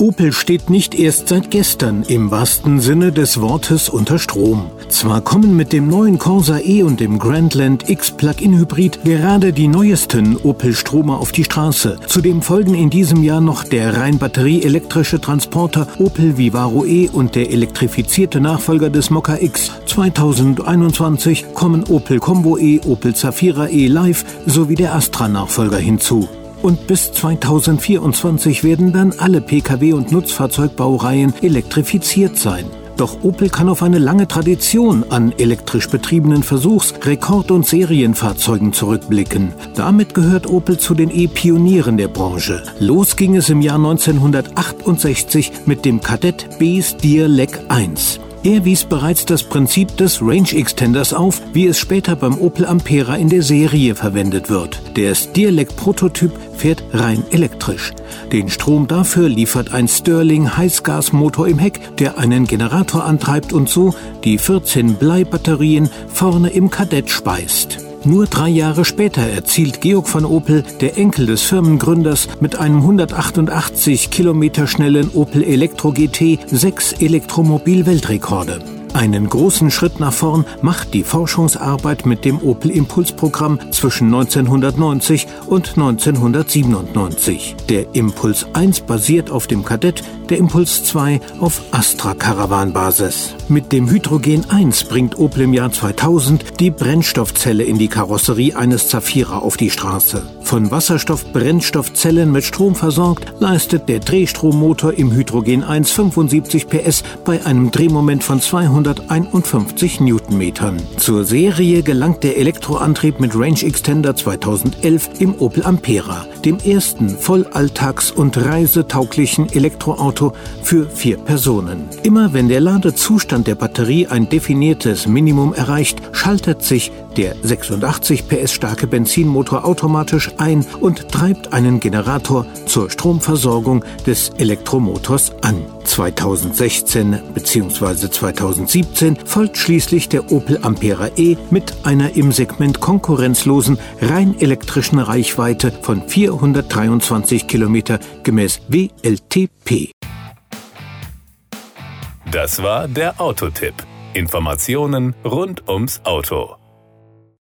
Opel steht nicht erst seit gestern im wahrsten Sinne des Wortes unter Strom. Zwar kommen mit dem neuen Corsa E und dem Grandland X Plug-in Hybrid gerade die neuesten Opel Stromer auf die Straße. Zudem folgen in diesem Jahr noch der rein batterieelektrische Transporter Opel Vivaro E und der elektrifizierte Nachfolger des Mokka X. 2021 kommen Opel Combo E, Opel Zafira E Live sowie der Astra Nachfolger hinzu. Und bis 2024 werden dann alle Pkw- und Nutzfahrzeugbaureihen elektrifiziert sein. Doch Opel kann auf eine lange Tradition an elektrisch betriebenen Versuchs-, Rekord- und Serienfahrzeugen zurückblicken. Damit gehört Opel zu den E-Pionieren der Branche. Los ging es im Jahr 1968 mit dem Kadett B Steerlec 1. Er wies bereits das Prinzip des Range Extenders auf, wie es später beim Opel Ampera in der Serie verwendet wird. Der Steerlec-Prototyp fährt rein elektrisch. Den Strom dafür liefert ein Stirling Heißgasmotor im Heck, der einen Generator antreibt und so die 14 Bleibatterien vorne im Kadett speist. Nur drei Jahre später erzielt Georg von Opel, der Enkel des Firmengründers, mit einem 188 Kilometer schnellen Opel Elektro GT sechs Elektromobil-Weltrekorde. Einen großen Schritt nach vorn macht die Forschungsarbeit mit dem Opel Impuls-Programm zwischen 1990 und 1997. Der Impuls 1 basiert auf dem Kadett, der Impuls 2 auf Astra Caravan Basis. Mit dem Hydrogen 1 bringt Opel im Jahr 2000 die Brennstoffzelle in die Karosserie eines Zafira auf die Straße. Von Wasserstoff-Brennstoffzellen mit Strom versorgt, leistet der Drehstrommotor im Hydrogen 1 75 PS bei einem Drehmoment von 251 Newtonmetern. Zur Serie gelangt der Elektroantrieb mit Range Extender 2011 im Opel Ampera, dem ersten vollalltags- und reisetauglichen Elektroauto für vier Personen. Immer wenn der Ladezustand der Batterie ein definiertes Minimum erreicht, schaltet sich der 86 PS starke Benzinmotor automatisch ein und treibt einen Generator zur Stromversorgung des Elektromotors an. 2016 bzw. 2017 folgt schließlich der Opel Ampera E mit einer im Segment konkurrenzlosen rein elektrischen Reichweite von 423 Kilometer gemäß WLTP. Das war der Autotipp. Informationen rund ums Auto.